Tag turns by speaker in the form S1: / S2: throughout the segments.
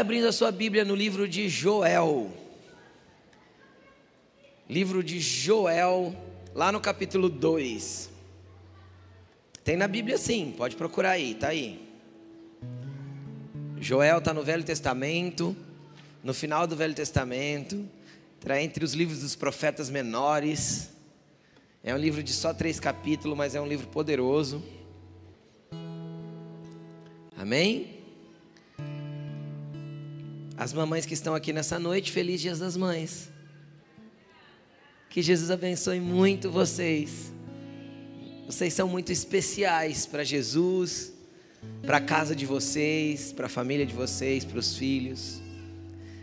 S1: Abrindo a sua Bíblia no livro de Joel. Livro de Joel, lá no capítulo 2. Tem na Bíblia sim, pode procurar aí, tá aí. Joel está no Velho Testamento, no final do Velho Testamento, está entre os livros dos profetas menores. É um livro de só três capítulos, mas é um livro poderoso. Amém? As mamães que estão aqui nessa noite, feliz Dias das Mães. Que Jesus abençoe muito vocês. Vocês são muito especiais para Jesus, para a casa de vocês, para a família de vocês, para os filhos.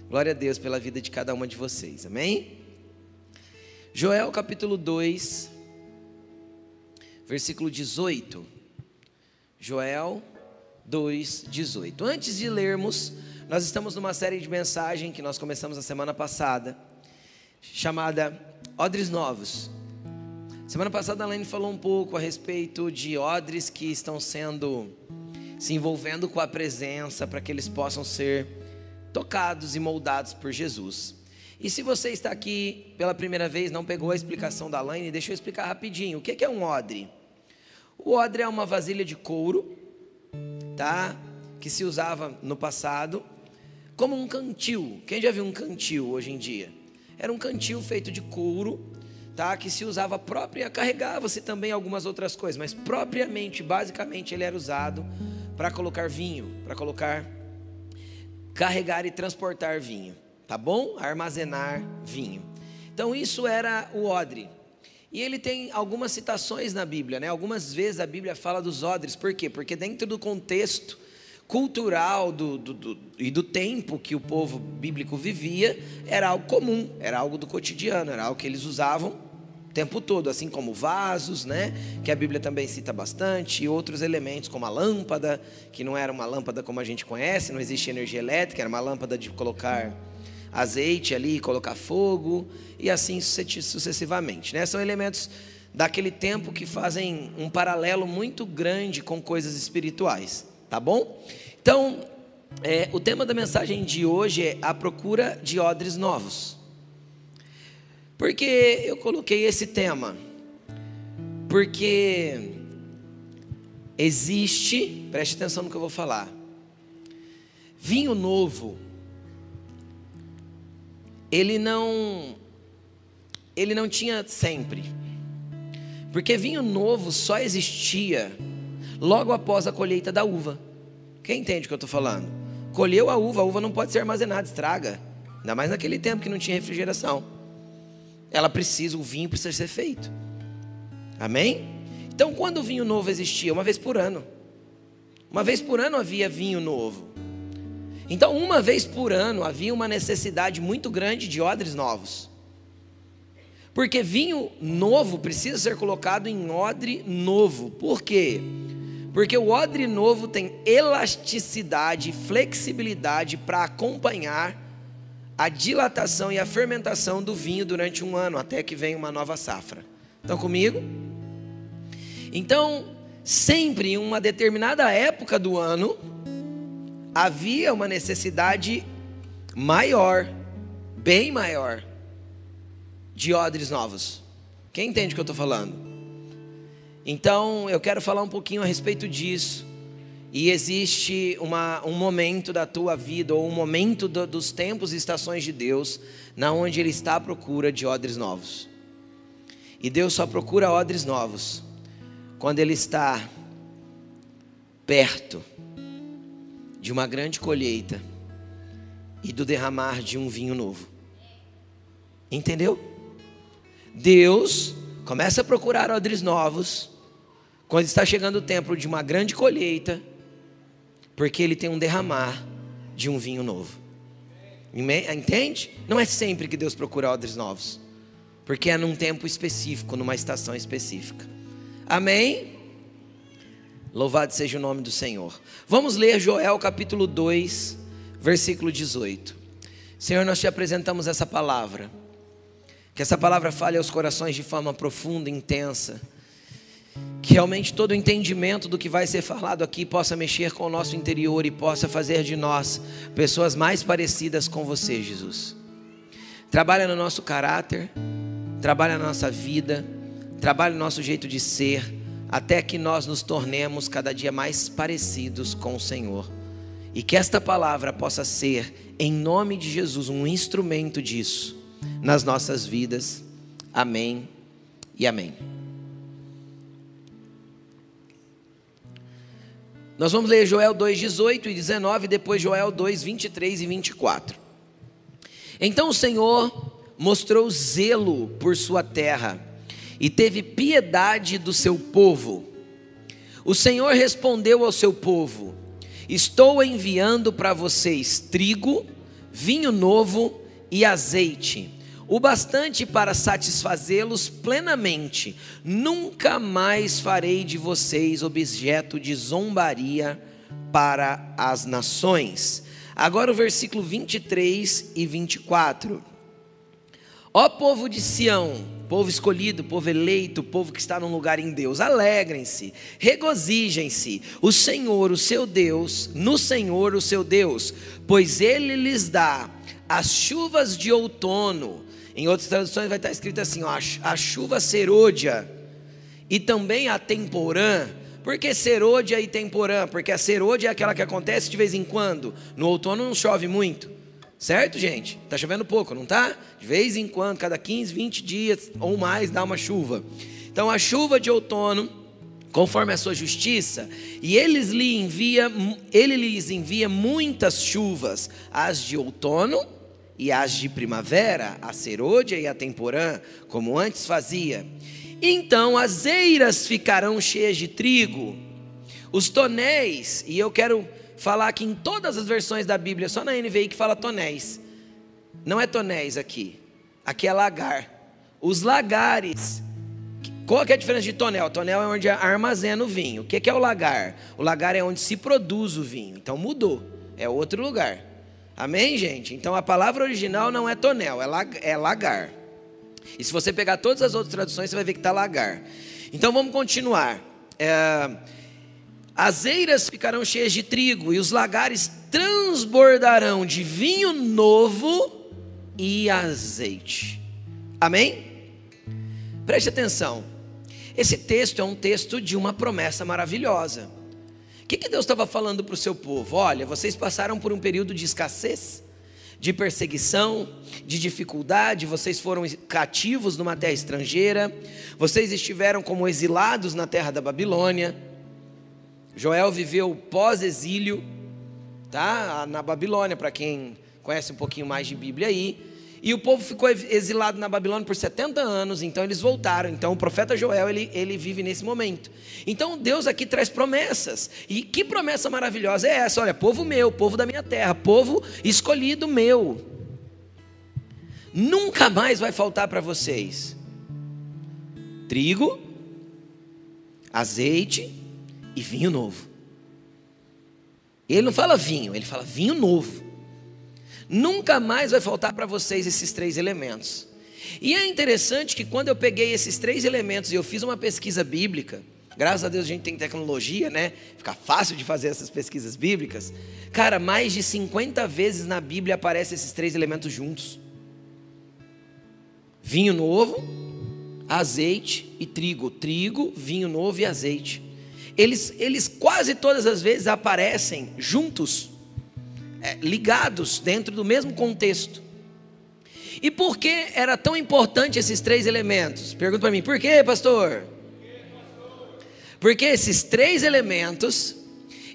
S1: Glória a Deus pela vida de cada uma de vocês. Amém? Joel capítulo 2, versículo 18. Joel 2, 18. Antes de lermos, nós estamos numa série de mensagem que nós começamos a semana passada, chamada Odres Novos. Semana passada a Lene falou um pouco a respeito de odres que estão sendo se envolvendo com a presença para que eles possam ser tocados e moldados por Jesus. E se você está aqui pela primeira vez, não pegou a explicação da Laine, deixa eu explicar rapidinho. O que é um odre? O odre é uma vasilha de couro, tá? Que se usava no passado como um cantil. Quem já viu um cantil hoje em dia? Era um cantil feito de couro, tá? Que se usava própria, carregava-se também algumas outras coisas, mas propriamente, basicamente, ele era usado para colocar vinho, para colocar carregar e transportar vinho, tá bom? Armazenar vinho. Então isso era o odre. E ele tem algumas citações na Bíblia, né? Algumas vezes a Bíblia fala dos odres, por quê? Porque dentro do contexto cultural do, do, do, e do tempo que o povo bíblico vivia, era algo comum, era algo do cotidiano, era algo que eles usavam tempo todo, assim como vasos, né, que a Bíblia também cita bastante, e outros elementos como a lâmpada, que não era uma lâmpada como a gente conhece, não existe energia elétrica, era uma lâmpada de colocar azeite ali, colocar fogo e assim sucessivamente, né? São elementos daquele tempo que fazem um paralelo muito grande com coisas espirituais, tá bom? Então, é, o tema da mensagem de hoje é a procura de odres novos. Por que eu coloquei esse tema? Porque existe, preste atenção no que eu vou falar. Vinho novo, ele não ele não tinha sempre. Porque vinho novo só existia logo após a colheita da uva. Quem entende o que eu estou falando? Colheu a uva, a uva não pode ser armazenada, estraga. Ainda mais naquele tempo que não tinha refrigeração ela precisa, o vinho precisa ser feito. Amém? Então, quando o vinho novo existia? Uma vez por ano. Uma vez por ano havia vinho novo. Então, uma vez por ano havia uma necessidade muito grande de odres novos. Porque vinho novo precisa ser colocado em odre novo. Por quê? Porque o odre novo tem elasticidade, flexibilidade para acompanhar a dilatação e a fermentação do vinho durante um ano, até que venha uma nova safra. Estão comigo? Então, sempre em uma determinada época do ano, havia uma necessidade maior, bem maior, de odres novos. Quem entende o que eu estou falando? Então, eu quero falar um pouquinho a respeito disso e existe uma, um momento da tua vida, ou um momento do, dos tempos e estações de Deus, na onde Ele está à procura de odres novos. E Deus só procura odres novos quando Ele está perto de uma grande colheita e do derramar de um vinho novo. Entendeu? Deus começa a procurar odres novos quando está chegando o tempo de uma grande colheita porque ele tem um derramar de um vinho novo. Entende? Não é sempre que Deus procura odres novos, porque é num tempo específico, numa estação específica. Amém? Louvado seja o nome do Senhor. Vamos ler Joel capítulo 2, versículo 18. Senhor, nós te apresentamos essa palavra. Que essa palavra fale aos corações de forma profunda intensa Que realmente todo o entendimento do que vai ser falado aqui possa mexer com o nosso interior e possa fazer de nós pessoas mais parecidas com você, Jesus. Trabalha no nosso caráter, trabalha na nossa vida, trabalha no nosso jeito de ser, até que nós nos tornemos cada dia mais parecidos com o Senhor. E que esta palavra possa ser, em nome de Jesus, um instrumento disso nas nossas vidas. Amém e amém. Nós vamos ler Joel 2, 18 e 19, depois Joel 2, 23 e 24. Então o Senhor mostrou zelo por sua terra e teve piedade do seu povo. O Senhor respondeu ao seu povo: Estou enviando para vocês trigo, vinho novo e azeite, o bastante para satisfazê-los plenamente. Nunca mais farei de vocês objeto de zombaria para as nações. Agora o versículo 23 e 24. Ó povo de Sião, povo escolhido, povo eleito, povo que está num lugar em Deus, alegrem-se, regozijem-se, o Senhor, o seu Deus, no Senhor, o seu Deus, pois ele lhes dá as chuvas de outono. Em outras traduções vai estar escrito assim: ó, a chuva serôdia e também a temporã por que serôdia e temporã? Porque a serôdia é aquela que acontece de vez em quando. No outono não chove muito. Certo, gente? Está chovendo pouco, não está? De vez em quando, cada 15, 20 dias ou mais dá uma chuva. Então a chuva de outono, conforme a sua justiça, e eles lhe envia, ele lhes envia muitas chuvas, as de outono e as de primavera, a serôdia e a temporã, como antes fazia. Então as eiras ficarão cheias de trigo, os tonéis, e eu quero falar aqui em todas as versões da Bíblia, só na NVI que fala tonéis. Não é tonéis aqui, aqui é lagar. Os lagares. Qual é a diferença de tonel? Tonel é onde armazena o vinho. O que é o lagar? O lagar é onde se produz o vinho. Então mudou, é outro lugar. Amém, gente? Então a palavra original não é tonel, é lagar. E se você pegar todas as outras traduções, você vai ver que está lagar. Então vamos continuar. É, as eiras ficarão cheias de trigo, e os lagares transbordarão de vinho novo e azeite. Amém? Preste atenção. Esse texto é um texto de uma promessa maravilhosa. O que, que Deus estava falando para o seu povo? Olha, vocês passaram por um período de escassez de perseguição, de dificuldade, vocês foram cativos numa terra estrangeira, vocês estiveram como exilados na terra da Babilônia. Joel viveu pós-exílio, tá? Na Babilônia, para quem conhece um pouquinho mais de Bíblia aí. E o povo ficou exilado na Babilônia por 70 anos, então eles voltaram. Então o profeta Joel, ele, ele vive nesse momento. Então Deus aqui traz promessas. E que promessa maravilhosa é essa? Olha, povo meu, povo da minha terra, povo escolhido meu. Nunca mais vai faltar para vocês trigo, azeite e vinho novo. Ele não fala vinho, ele fala vinho novo. Nunca mais vai faltar para vocês esses três elementos. E é interessante que quando eu peguei esses três elementos e eu fiz uma pesquisa bíblica, graças a Deus a gente tem tecnologia, né? Fica fácil de fazer essas pesquisas bíblicas. Cara, mais de 50 vezes na Bíblia aparecem esses três elementos juntos: vinho novo, azeite e trigo. Trigo, vinho novo e azeite. Eles, eles quase todas as vezes aparecem juntos é, ligados dentro do mesmo contexto. E por que era tão importante esses três elementos? Pergunta para mim, por quê, pastor? Porque esses três elementos,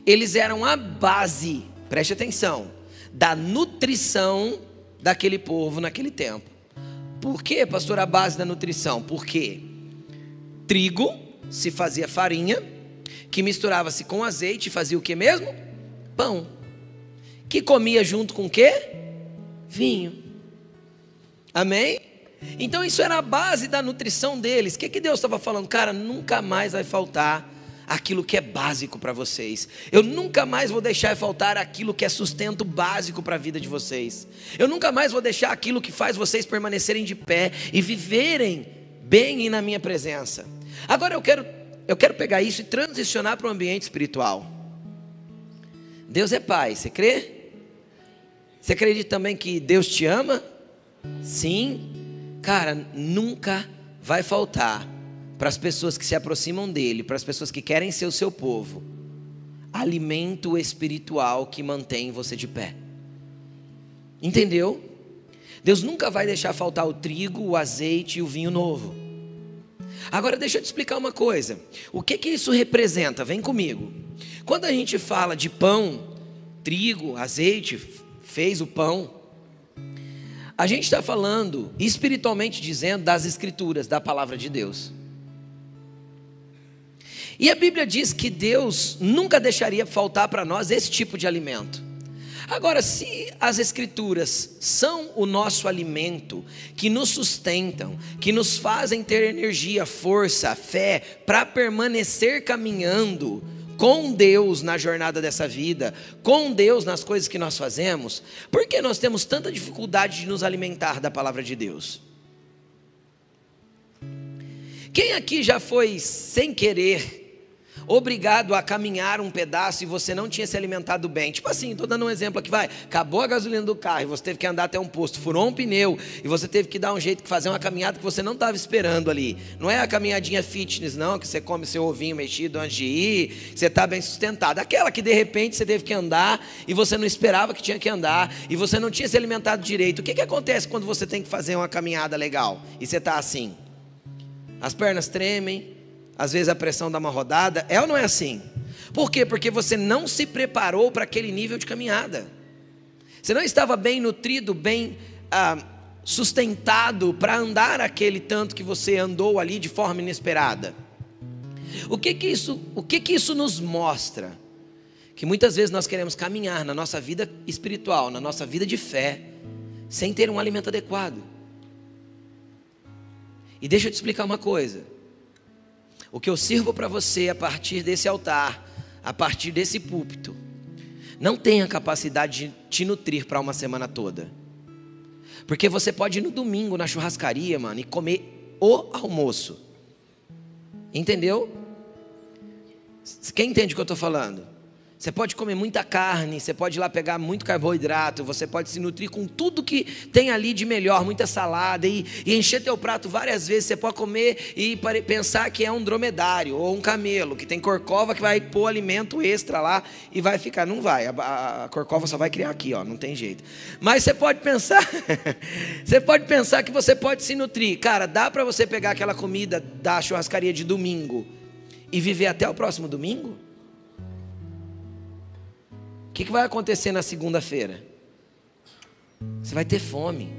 S1: eles eram a base, preste atenção, da nutrição daquele povo naquele tempo. Por que, pastor, a base da nutrição? Porque trigo se fazia farinha, que misturava-se com azeite e fazia o que mesmo? Pão que comia junto com o quê? Vinho. Amém? Então isso era a base da nutrição deles. O que, que Deus estava falando? Cara, nunca mais vai faltar aquilo que é básico para vocês. Eu nunca mais vou deixar faltar aquilo que é sustento básico para a vida de vocês. Eu nunca mais vou deixar aquilo que faz vocês permanecerem de pé e viverem bem e na minha presença. Agora eu quero eu quero pegar isso e transicionar para o ambiente espiritual. Deus é Pai, você crê? Você acredita também que Deus te ama? Sim. Cara, nunca vai faltar para as pessoas que se aproximam dele, para as pessoas que querem ser o seu povo, alimento espiritual que mantém você de pé. Entendeu? Deus nunca vai deixar faltar o trigo, o azeite e o vinho novo. Agora deixa eu te explicar uma coisa. O que que isso representa? Vem comigo. Quando a gente fala de pão, trigo, azeite, fez o pão, a gente está falando, espiritualmente dizendo, das escrituras, da palavra de Deus. E a Bíblia diz que Deus nunca deixaria faltar para nós esse tipo de alimento. Agora, se as Escrituras são o nosso alimento, que nos sustentam, que nos fazem ter energia, força, fé, para permanecer caminhando com Deus na jornada dessa vida, com Deus nas coisas que nós fazemos, por que nós temos tanta dificuldade de nos alimentar da palavra de Deus? Quem aqui já foi sem querer obrigado a caminhar um pedaço e você não tinha se alimentado bem. Tipo assim, estou dando um exemplo aqui, vai. Acabou a gasolina do carro e você teve que andar até um posto, furou um pneu e você teve que dar um jeito de fazer uma caminhada que você não estava esperando ali. Não é a caminhadinha fitness, não, que você come seu ovinho mexido antes de ir, você está bem sustentado. Aquela que de repente você teve que andar e você não esperava que tinha que andar e você não tinha se alimentado direito. O que, que acontece quando você tem que fazer uma caminhada legal e você está assim? As pernas tremem, às vezes a pressão dá uma rodada, é ou não é assim? Por quê? Porque você não se preparou para aquele nível de caminhada. Você não estava bem nutrido, bem ah, sustentado para andar aquele tanto que você andou ali de forma inesperada. O que que isso, o que que isso nos mostra? Que muitas vezes nós queremos caminhar na nossa vida espiritual, na nossa vida de fé, sem ter um alimento adequado. E deixa eu te explicar uma coisa. O que eu sirvo para você a partir desse altar, a partir desse púlpito, não tem a capacidade de te nutrir para uma semana toda. Porque você pode ir no domingo na churrascaria, mano, e comer o almoço. Entendeu? Quem entende o que eu estou falando? Você pode comer muita carne, você pode ir lá pegar muito carboidrato, você pode se nutrir com tudo que tem ali de melhor, muita salada e, e encher teu prato várias vezes. Você pode comer e pensar que é um dromedário ou um camelo, que tem corcova que vai pôr alimento extra lá e vai ficar. Não vai, a, a corcova só vai criar aqui, ó, não tem jeito. Mas você pode pensar, você pode pensar que você pode se nutrir. Cara, dá para você pegar aquela comida da churrascaria de domingo e viver até o próximo domingo? O que, que vai acontecer na segunda-feira? Você vai ter fome.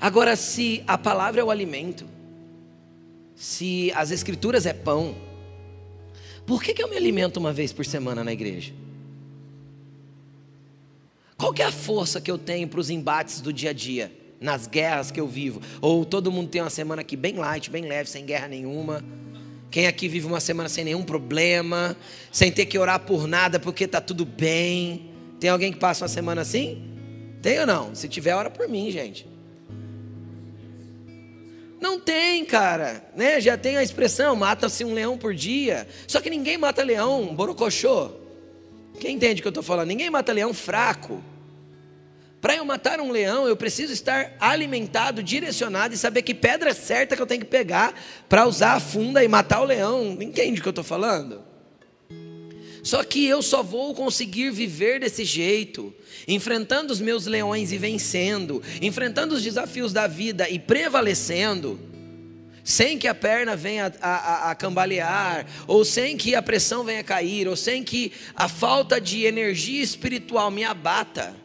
S1: Agora, se a palavra é o alimento, se as escrituras é pão, por que, que eu me alimento uma vez por semana na igreja? Qual que é a força que eu tenho para os embates do dia a dia, nas guerras que eu vivo? Ou todo mundo tem uma semana aqui bem light, bem leve, sem guerra nenhuma? Quem aqui vive uma semana sem nenhum problema, sem ter que orar por nada porque está tudo bem? Tem alguém que passa uma semana assim? Tem ou não? Se tiver, ora por mim, gente. Não tem, cara. Né? Já tem a expressão: mata-se um leão por dia. Só que ninguém mata leão borocochô. Quem entende o que eu estou falando? Ninguém mata leão fraco. Para eu matar um leão, eu preciso estar alimentado, direcionado e saber que pedra é certa que eu tenho que pegar para usar a funda e matar o leão. Entende o que eu estou falando? Só que eu só vou conseguir viver desse jeito, enfrentando os meus leões e vencendo, enfrentando os desafios da vida e prevalecendo, sem que a perna venha a, a, a, cambalear, ou sem que a pressão venha a cair, ou sem que a falta de energia espiritual me abata.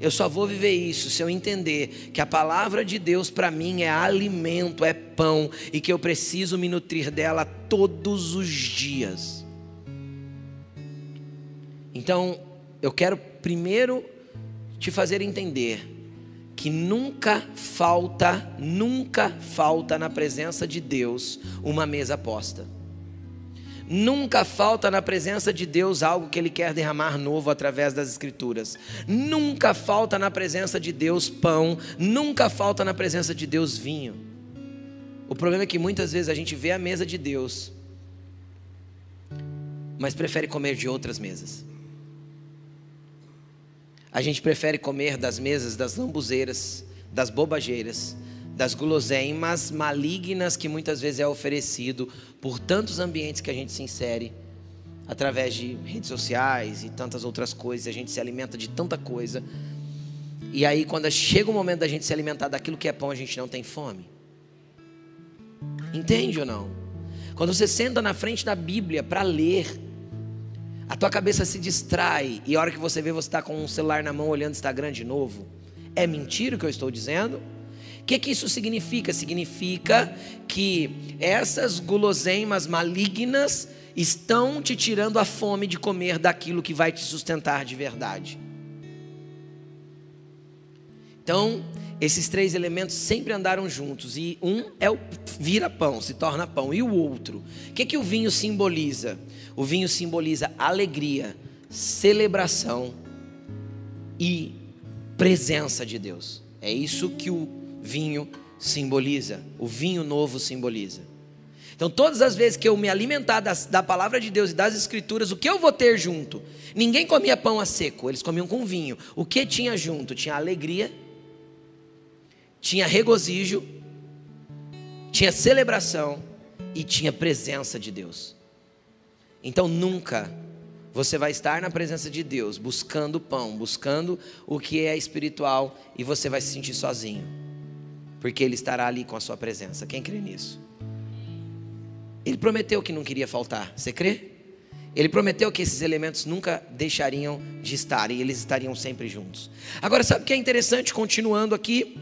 S1: Eu só vou viver isso se eu entender que a palavra de Deus para mim é alimento, é pão e que eu preciso me nutrir dela todos os dias. Então, eu quero primeiro te fazer entender que nunca falta, nunca falta na presença de Deus uma mesa posta. Nunca falta na presença de Deus algo que Ele quer derramar novo através das Escrituras. Nunca falta na presença de Deus pão. Nunca falta na presença de Deus vinho. O problema é que muitas vezes a gente vê a mesa de Deus, mas prefere comer de outras mesas. A gente prefere comer das mesas das lambuzeiras, das bobageiras, das guloseimas malignas que muitas vezes é oferecido por tantos ambientes que a gente se insere através de redes sociais e tantas outras coisas, a gente se alimenta de tanta coisa. E aí quando chega o momento da gente se alimentar daquilo que é pão, a gente não tem fome. Entende ou não? Quando você senta na frente da Bíblia para ler, a tua cabeça se distrai e a hora que você vê você está com um celular na mão olhando Instagram de novo. É mentira o que eu estou dizendo? Que, que isso significa? Significa que essas guloseimas malignas estão te tirando a fome de comer daquilo que vai te sustentar de verdade. Então, esses três elementos sempre andaram juntos e um é o vira pão, se torna pão, e o outro. O que, que o vinho simboliza? O vinho simboliza alegria, celebração e presença de Deus. É isso que o vinho simboliza, o vinho novo simboliza. Então, todas as vezes que eu me alimentar das, da palavra de Deus e das Escrituras, o que eu vou ter junto? Ninguém comia pão a seco, eles comiam com vinho. O que tinha junto? Tinha alegria, tinha regozijo, tinha celebração e tinha presença de Deus. Então, nunca você vai estar na presença de Deus, buscando pão, buscando o que é espiritual, e você vai se sentir sozinho, porque Ele estará ali com a sua presença. Quem crê nisso? Ele prometeu que não queria faltar. Você crê? Ele prometeu que esses elementos nunca deixariam de estar e eles estariam sempre juntos. Agora, sabe o que é interessante? Continuando aqui,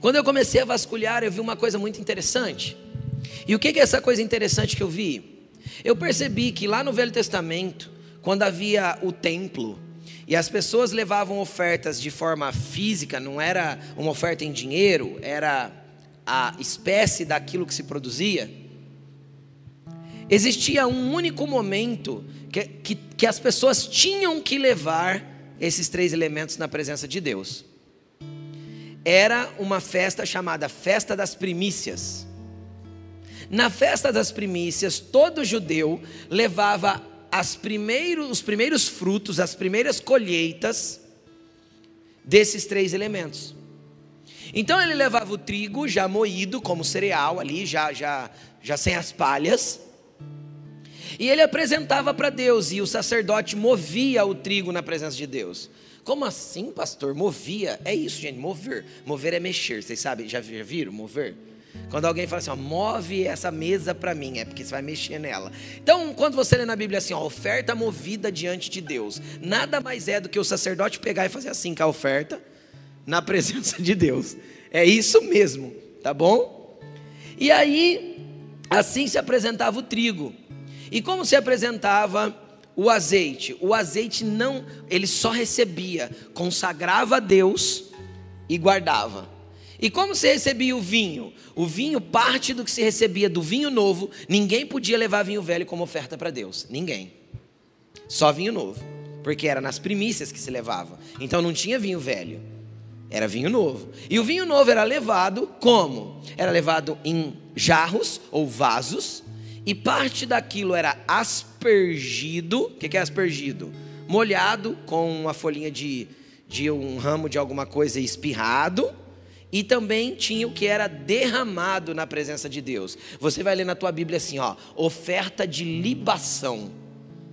S1: quando eu comecei a vasculhar, eu vi uma coisa muito interessante. E o que é essa coisa interessante que eu vi? Eu percebi que lá no Velho Testamento, quando havia o templo, e as pessoas levavam ofertas de forma física, não era uma oferta em dinheiro, era a espécie daquilo que se produzia. Existia um único momento que, que, que as pessoas tinham que levar esses três elementos na presença de Deus. Era uma festa chamada Festa das Primícias. Na festa das primícias, todo judeu levava primeiros, os primeiros frutos, as primeiras colheitas desses três elementos. Então ele levava o trigo já moído como cereal ali, já já já sem as palhas. E ele apresentava para Deus, e o sacerdote movia o trigo na presença de Deus. Como assim, pastor? Movia? É isso, gente, mover. Mover é mexer, vocês sabem, já viram mover? Quando alguém fala assim, ó, move essa mesa para mim, é porque você vai mexer nela. Então, quando você lê na Bíblia assim, ó, oferta movida diante de Deus, nada mais é do que o sacerdote pegar e fazer assim com a oferta na presença de Deus. É isso mesmo, tá bom? E aí, assim se apresentava o trigo. E como se apresentava o azeite? O azeite não, ele só recebia, consagrava a Deus e guardava. E como se recebia o vinho? O vinho, parte do que se recebia do vinho novo, ninguém podia levar vinho velho como oferta para Deus. Ninguém. Só vinho novo. Porque era nas primícias que se levava. Então não tinha vinho velho. Era vinho novo. E o vinho novo era levado como? Era levado em jarros ou vasos e parte daquilo era aspergido. O que é aspergido? Molhado com uma folhinha de, de um ramo de alguma coisa espirrado. E também tinha o que era derramado na presença de Deus. Você vai ler na tua Bíblia assim, ó, oferta de libação.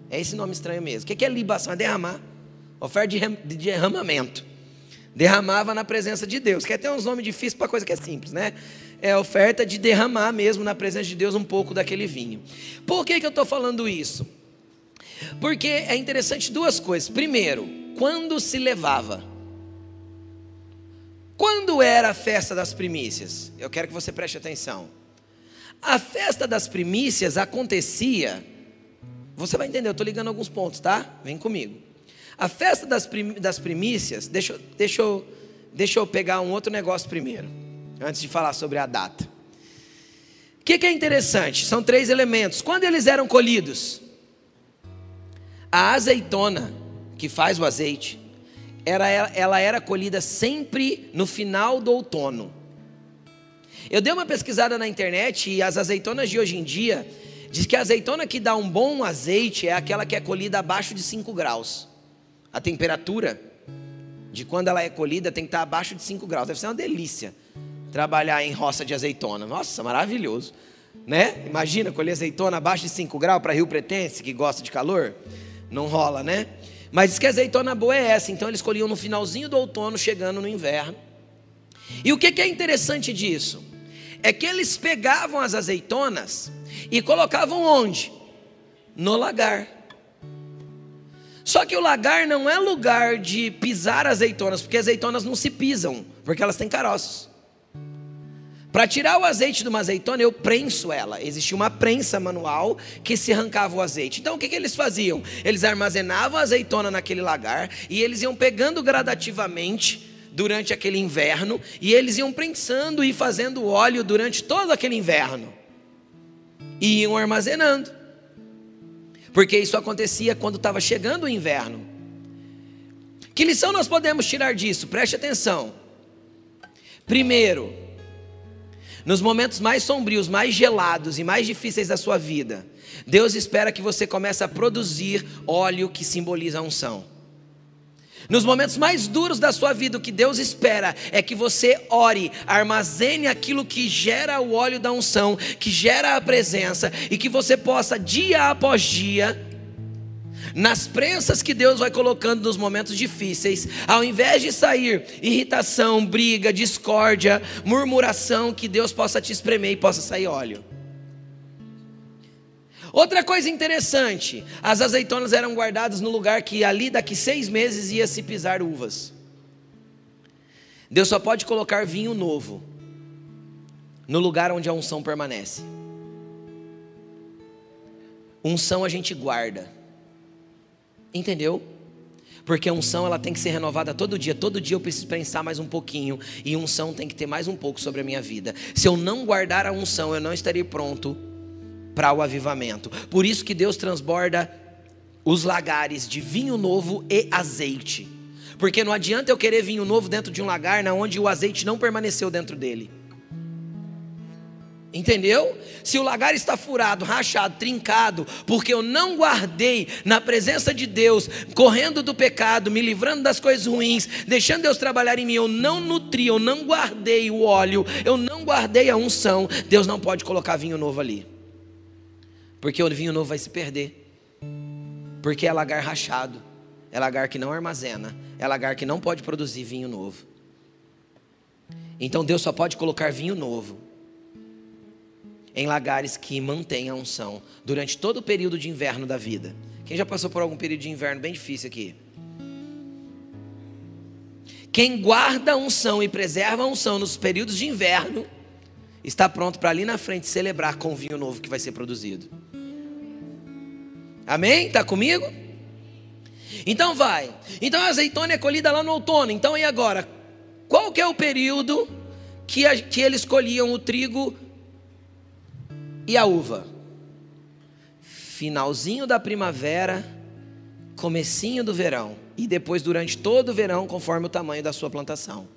S1: É esse nome estranho mesmo. O que é libação? É derramar. Oferta de derramamento. Derramava na presença de Deus. Quer ter uns nomes difíceis para coisa que é simples, né? é oferta de derramar mesmo na presença de Deus um pouco daquele vinho. Por que, que eu estou falando isso? Porque é interessante duas coisas. Primeiro, quando se levava? Quando era a festa das primícias? Eu quero que você preste atenção. A festa das primícias acontecia. Você vai entender, eu estou ligando alguns pontos, tá? Vem comigo. A festa das, prim, das primícias, deixa, deixa, eu, deixa eu pegar um outro negócio primeiro antes de falar sobre a data. O que, que, é interessante? São três elementos. Quando eles eram colhidos? A azeitona, que faz o azeite, era, ela era colhida sempre no final do outono. Eu dei uma pesquisada na internet e as azeitonas de hoje em dia diz que a azeitona que dá um bom azeite é aquela que é colhida abaixo de 5 graus. A temperatura de quando ela é colhida tem que estar abaixo de 5 graus. Deve ser uma delícia trabalhar em roça de azeitona. Nossa, maravilhoso. Né? Imagina colher azeitona abaixo de 5 graus para Rio Pretense, que gosta de calor. Não rola, né? Mas diz que a azeitona boa é essa. Então eles colhiam no finalzinho do outono, chegando no inverno. E o que é interessante disso? É que eles pegavam as azeitonas e colocavam onde? No lagar. Só que o lagar não é lugar de pisar azeitonas, porque azeitonas não se pisam, porque elas têm caroços. Para tirar o azeite de uma azeitona, eu prenso ela. Existia uma prensa manual que se arrancava o azeite. Então o que, que eles faziam? Eles armazenavam a azeitona naquele lagar e eles iam pegando gradativamente durante aquele inverno e eles iam prensando e fazendo óleo durante todo aquele inverno. E iam armazenando. Porque isso acontecia quando estava chegando o inverno. Que lição nós podemos tirar disso? Preste atenção. Primeiro, nos momentos mais sombrios, mais gelados e mais difíceis da sua vida, Deus espera que você comece a produzir óleo que simboliza a unção. Nos momentos mais duros da sua vida, o que Deus espera é que você ore, armazene aquilo que gera o óleo da unção, que gera a presença, e que você possa, dia após dia, nas prensas que Deus vai colocando nos momentos difíceis, ao invés de sair irritação, briga, discórdia, murmuração, que Deus possa te espremer e possa sair óleo. Outra coisa interessante: as azeitonas eram guardadas no lugar que ali daqui seis meses ia se pisar uvas. Deus só pode colocar vinho novo no lugar onde a unção permanece. Unção a gente guarda. Entendeu? Porque a unção ela tem que ser renovada todo dia. Todo dia eu preciso pensar mais um pouquinho. E unção tem que ter mais um pouco sobre a minha vida. Se eu não guardar a unção, eu não estarei pronto para o avivamento. Por isso que Deus transborda os lagares de vinho novo e azeite. Porque não adianta eu querer vinho novo dentro de um lagar na onde o azeite não permaneceu dentro dele. Entendeu? Se o lagar está furado, rachado, trincado, porque eu não guardei na presença de Deus, correndo do pecado, me livrando das coisas ruins, deixando Deus trabalhar em mim, eu não nutri, eu não guardei o óleo, eu não guardei a unção, Deus não pode colocar vinho novo ali porque o vinho novo vai se perder. Porque é lagar rachado, é lagar que não armazena, é lagar que não pode produzir vinho novo. Então Deus só pode colocar vinho novo em lagares que mantêm a unção durante todo o período de inverno da vida. Quem já passou por algum período de inverno bem difícil aqui? Quem guarda a unção e preserva a unção nos períodos de inverno, está pronto para ali na frente celebrar com o vinho novo que vai ser produzido. Amém? Está comigo? Então vai. Então a azeitona é colhida lá no outono. Então e agora? Qual que é o período que, a, que eles colhiam o trigo e a uva? Finalzinho da primavera, comecinho do verão e depois durante todo o verão, conforme o tamanho da sua plantação.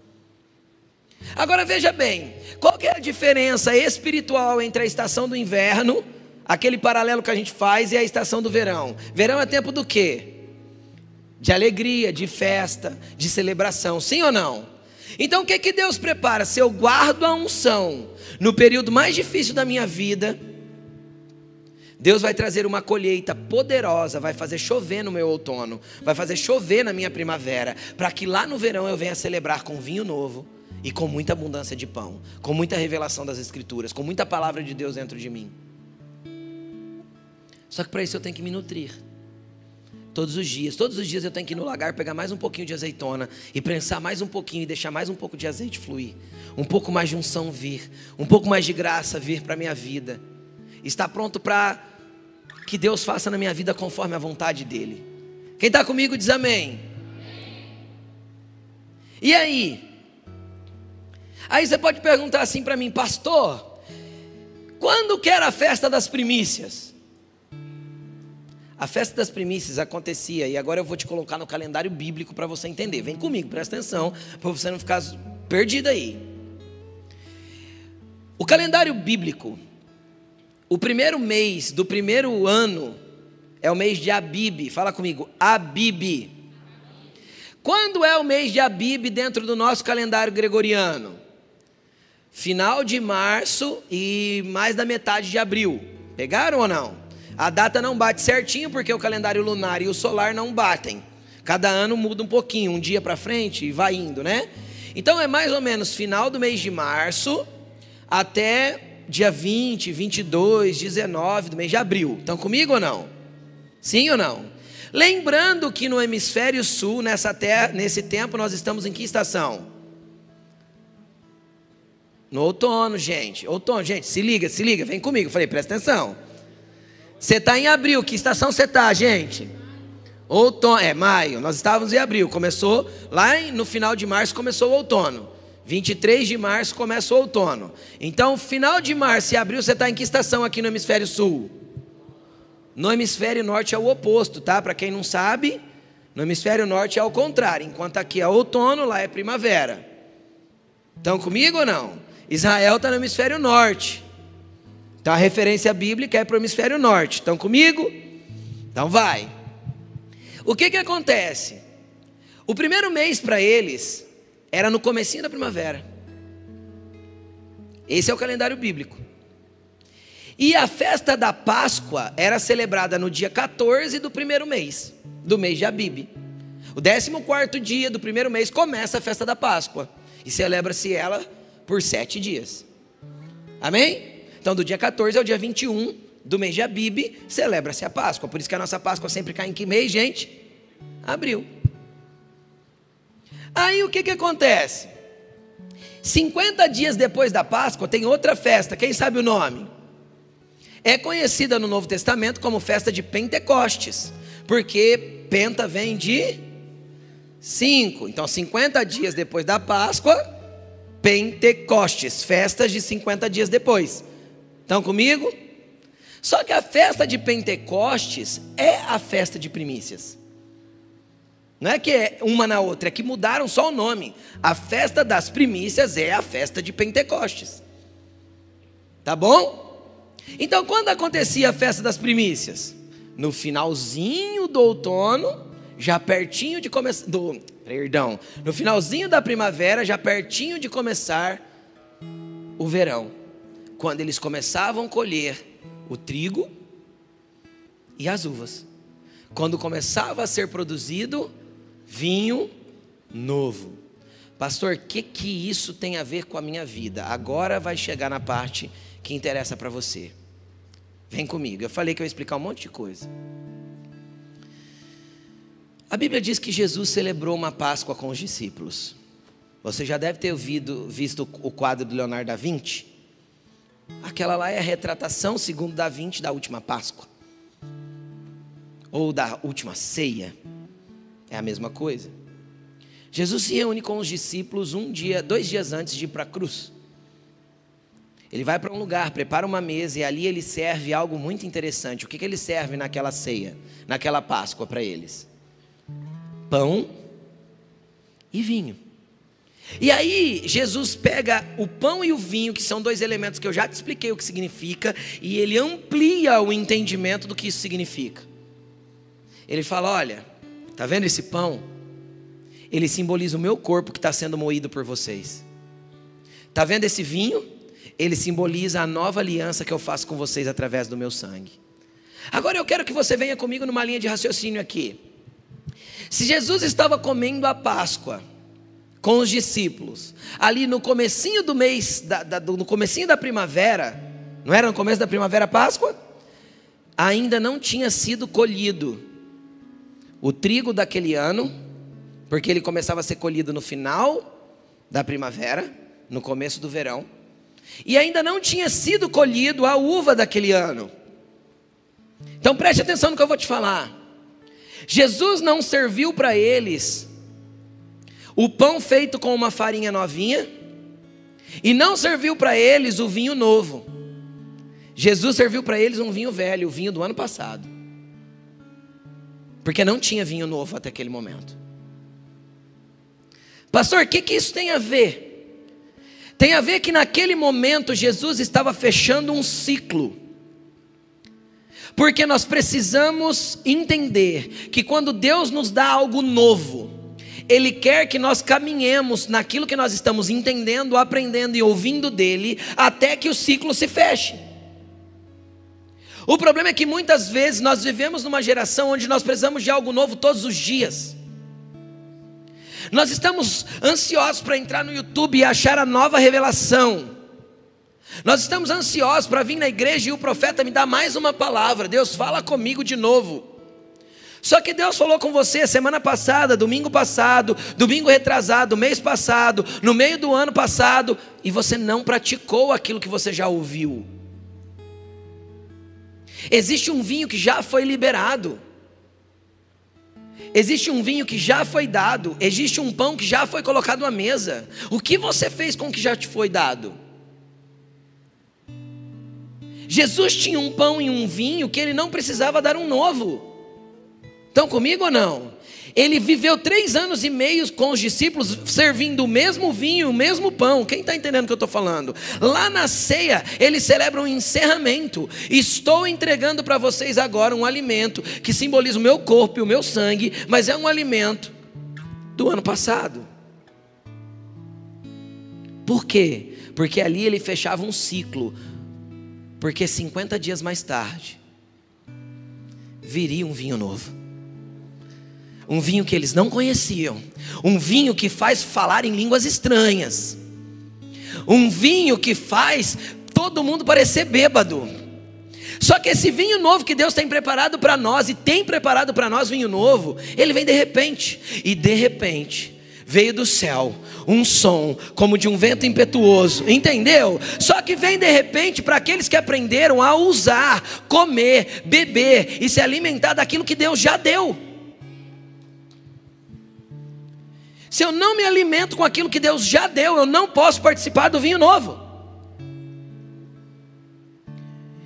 S1: Agora veja bem, qual que é a diferença espiritual entre a estação do inverno aquele paralelo que a gente faz é a estação do verão. Verão é tempo do quê? De alegria, de festa, de celebração, sim ou não? Então o que que Deus prepara? Se eu guardo a unção no período mais difícil da minha vida, Deus vai trazer uma colheita poderosa, vai fazer chover no meu outono, vai fazer chover na minha primavera, para que lá no verão eu venha celebrar com vinho novo e com muita abundância de pão, com muita revelação das Escrituras, com muita palavra de Deus dentro de mim. Só que para isso eu tenho que me nutrir. Todos os dias, todos os dias eu tenho que ir no lagar, pegar mais um pouquinho de azeitona e prensar mais um pouquinho e deixar mais um pouco de azeite fluir. Um pouco mais de unção vir, um pouco mais de graça vir para a minha vida. Está pronto para que Deus faça na minha vida conforme a vontade dEle. Quem está comigo diz amém. E aí? Aí você pode perguntar assim para mim, pastor, quando que era a festa das primícias? A festa das primícias acontecia, e agora eu vou te colocar no calendário bíblico para você entender. Vem comigo, presta atenção, para você não ficar perdido aí. O calendário bíblico, o primeiro mês do primeiro ano é o mês de Abib. Fala comigo, Abib. Quando é o mês de Abib dentro do nosso calendário gregoriano? Final de março e mais da metade de abril. Pegaram ou não? A data não bate certinho porque o calendário lunar e o solar não batem. Cada ano muda um pouquinho, um dia para frente e vai indo, né? Então é mais ou menos final do mês de março até dia 20, 22, 19 do mês de abril. Estão comigo ou não? Sim ou não? Lembrando que no hemisfério sul, nessa terra, nesse tempo, nós estamos em que estação? No outono, gente. Outono, gente, se liga, se liga, vem comigo. falei, presta atenção. Você está em abril, que estação você está, gente? Outono, é maio, nós estávamos em abril. Começou lá no final de março, começou o outono. 23 de março começa o outono. Então, final de março e abril, você está em que estação aqui no hemisfério sul? No hemisfério norte é o oposto, tá? Para quem não sabe, no hemisfério norte é o contrário. Enquanto aqui é outono, lá é primavera. Estão comigo ou não? Israel está no hemisfério norte. Então a referência bíblica é para o hemisfério norte. Estão comigo? Então vai. O que que acontece? O primeiro mês para eles era no comecinho da primavera. Esse é o calendário bíblico. E a festa da Páscoa era celebrada no dia 14 do primeiro mês, do mês de Abib. O 14 dia do primeiro mês começa a festa da Páscoa. E celebra-se ela por sete dias. Amém? Então, do dia 14 ao dia 21 do mês de Abib, celebra-se a Páscoa. Por isso que a nossa Páscoa sempre cai em que mês, gente? Abril. Aí o que, que acontece? 50 dias depois da Páscoa tem outra festa, quem sabe o nome? É conhecida no Novo Testamento como festa de Pentecostes, porque Penta vem de 5. Então, 50 dias depois da Páscoa, Pentecostes, festas de 50 dias depois. Estão comigo? Só que a festa de Pentecostes é a festa de primícias. Não é que é uma na outra, é que mudaram só o nome. A festa das primícias é a festa de Pentecostes. Tá bom? Então, quando acontecia a festa das primícias? No finalzinho do outono, já pertinho de começar. Do, perdão, no finalzinho da primavera, já pertinho de começar o verão. Quando eles começavam a colher o trigo e as uvas. Quando começava a ser produzido vinho novo. Pastor, o que, que isso tem a ver com a minha vida? Agora vai chegar na parte que interessa para você. Vem comigo. Eu falei que eu ia explicar um monte de coisa. A Bíblia diz que Jesus celebrou uma Páscoa com os discípulos. Você já deve ter ouvido, visto o quadro do Leonardo da Vinci. Aquela lá é a retratação, segundo da Vinci, da última Páscoa. Ou da última ceia. É a mesma coisa. Jesus se reúne com os discípulos um dia, dois dias antes de ir para a cruz. Ele vai para um lugar, prepara uma mesa e ali ele serve algo muito interessante. O que, que ele serve naquela ceia, naquela Páscoa para eles? Pão e vinho. E aí, Jesus pega o pão e o vinho, que são dois elementos que eu já te expliquei o que significa, e ele amplia o entendimento do que isso significa. Ele fala: Olha, Está vendo esse pão? Ele simboliza o meu corpo que está sendo moído por vocês. Está vendo esse vinho? Ele simboliza a nova aliança que eu faço com vocês através do meu sangue. Agora eu quero que você venha comigo numa linha de raciocínio aqui. Se Jesus estava comendo a Páscoa com os discípulos, ali no comecinho do mês, da, da, no comecinho da primavera, não era no começo da primavera Páscoa? Ainda não tinha sido colhido o trigo daquele ano, porque ele começava a ser colhido no final da primavera, no começo do verão, e ainda não tinha sido colhido a uva daquele ano. Então preste atenção no que eu vou te falar. Jesus não serviu para eles o pão feito com uma farinha novinha, e não serviu para eles o vinho novo. Jesus serviu para eles um vinho velho, o vinho do ano passado porque não tinha vinho novo até aquele momento. Pastor, o que, que isso tem a ver? Tem a ver que naquele momento Jesus estava fechando um ciclo. Porque nós precisamos entender que quando Deus nos dá algo novo, Ele quer que nós caminhemos naquilo que nós estamos entendendo, aprendendo e ouvindo dele, até que o ciclo se feche. O problema é que muitas vezes nós vivemos numa geração onde nós precisamos de algo novo todos os dias. Nós estamos ansiosos para entrar no YouTube e achar a nova revelação. Nós estamos ansiosos para vir na igreja e o profeta me dar mais uma palavra. Deus fala comigo de novo. Só que Deus falou com você semana passada, domingo passado, domingo retrasado, mês passado, no meio do ano passado, e você não praticou aquilo que você já ouviu. Existe um vinho que já foi liberado. Existe um vinho que já foi dado, existe um pão que já foi colocado à mesa. O que você fez com o que já te foi dado? Jesus tinha um pão e um vinho que ele não precisava dar um novo. Estão comigo ou não? Ele viveu três anos e meio com os discípulos, servindo o mesmo vinho, o mesmo pão. Quem está entendendo o que eu estou falando? Lá na ceia, eles celebram um encerramento. Estou entregando para vocês agora um alimento que simboliza o meu corpo e o meu sangue, mas é um alimento do ano passado. Por quê? Porque ali ele fechava um ciclo porque 50 dias mais tarde viria um vinho novo. Um vinho que eles não conheciam, um vinho que faz falar em línguas estranhas. Um vinho que faz todo mundo parecer bêbado. Só que esse vinho novo que Deus tem preparado para nós e tem preparado para nós vinho novo, ele vem de repente. E de repente, veio do céu um som como de um vento impetuoso, entendeu? Só que vem de repente para aqueles que aprenderam a usar, comer, beber e se alimentar daquilo que Deus já deu. Se eu não me alimento com aquilo que Deus já deu, eu não posso participar do vinho novo.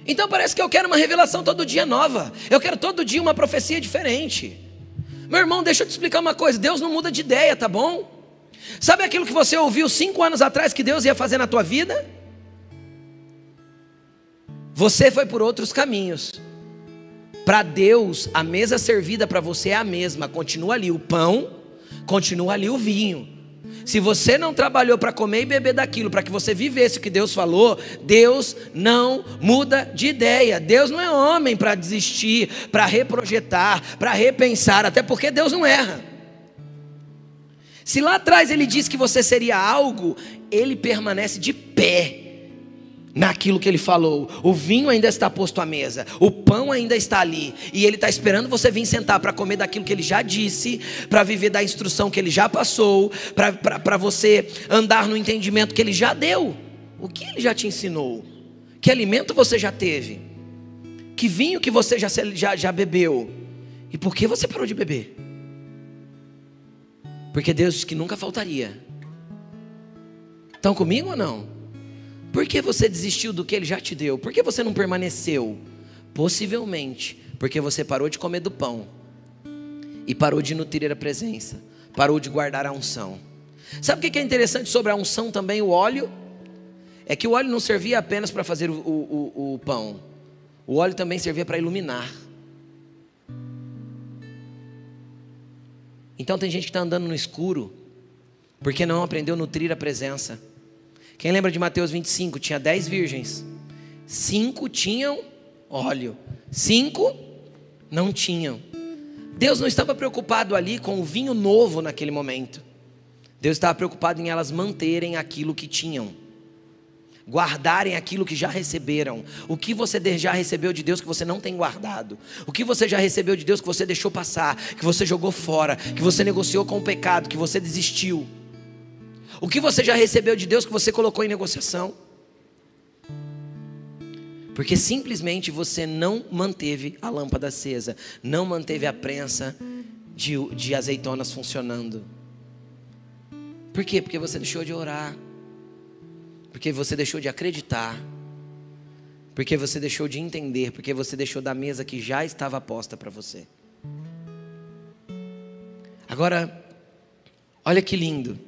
S1: Então parece que eu quero uma revelação todo dia nova. Eu quero todo dia uma profecia diferente. Meu irmão, deixa eu te explicar uma coisa: Deus não muda de ideia, tá bom? Sabe aquilo que você ouviu cinco anos atrás que Deus ia fazer na tua vida? Você foi por outros caminhos. Para Deus, a mesa servida para você é a mesma, continua ali o pão, continua ali o vinho. Se você não trabalhou para comer e beber daquilo, para que você vivesse o que Deus falou, Deus não muda de ideia. Deus não é homem para desistir, para reprojetar, para repensar, até porque Deus não erra. Se lá atrás ele disse que você seria algo, ele permanece de pé naquilo que ele falou. O vinho ainda está posto à mesa, o pão ainda está ali, e ele está esperando você vir sentar para comer daquilo que ele já disse, para viver da instrução que ele já passou, para você andar no entendimento que ele já deu. O que ele já te ensinou? Que alimento você já teve? Que vinho que você já, já, já bebeu? E por que você parou de beber? Porque Deus disse que nunca faltaria. Estão comigo ou não? Por que você desistiu do que Ele já te deu? Por que você não permaneceu? Possivelmente porque você parou de comer do pão e parou de nutrir a presença, parou de guardar a unção. Sabe o que é interessante sobre a unção também? O óleo é que o óleo não servia apenas para fazer o, o, o pão, o óleo também servia para iluminar. Então tem gente que está andando no escuro, porque não aprendeu a nutrir a presença. Quem lembra de Mateus 25? Tinha dez virgens, cinco tinham óleo, cinco não tinham. Deus não estava preocupado ali com o vinho novo naquele momento. Deus estava preocupado em elas manterem aquilo que tinham guardarem aquilo que já receberam. O que você já recebeu de Deus que você não tem guardado? O que você já recebeu de Deus que você deixou passar, que você jogou fora, que você negociou com o pecado, que você desistiu? O que você já recebeu de Deus que você colocou em negociação? Porque simplesmente você não manteve a lâmpada acesa, não manteve a prensa de, de azeitonas funcionando. Por quê? Porque você deixou de orar porque você deixou de acreditar, porque você deixou de entender, porque você deixou da mesa que já estava posta para você. Agora, olha que lindo.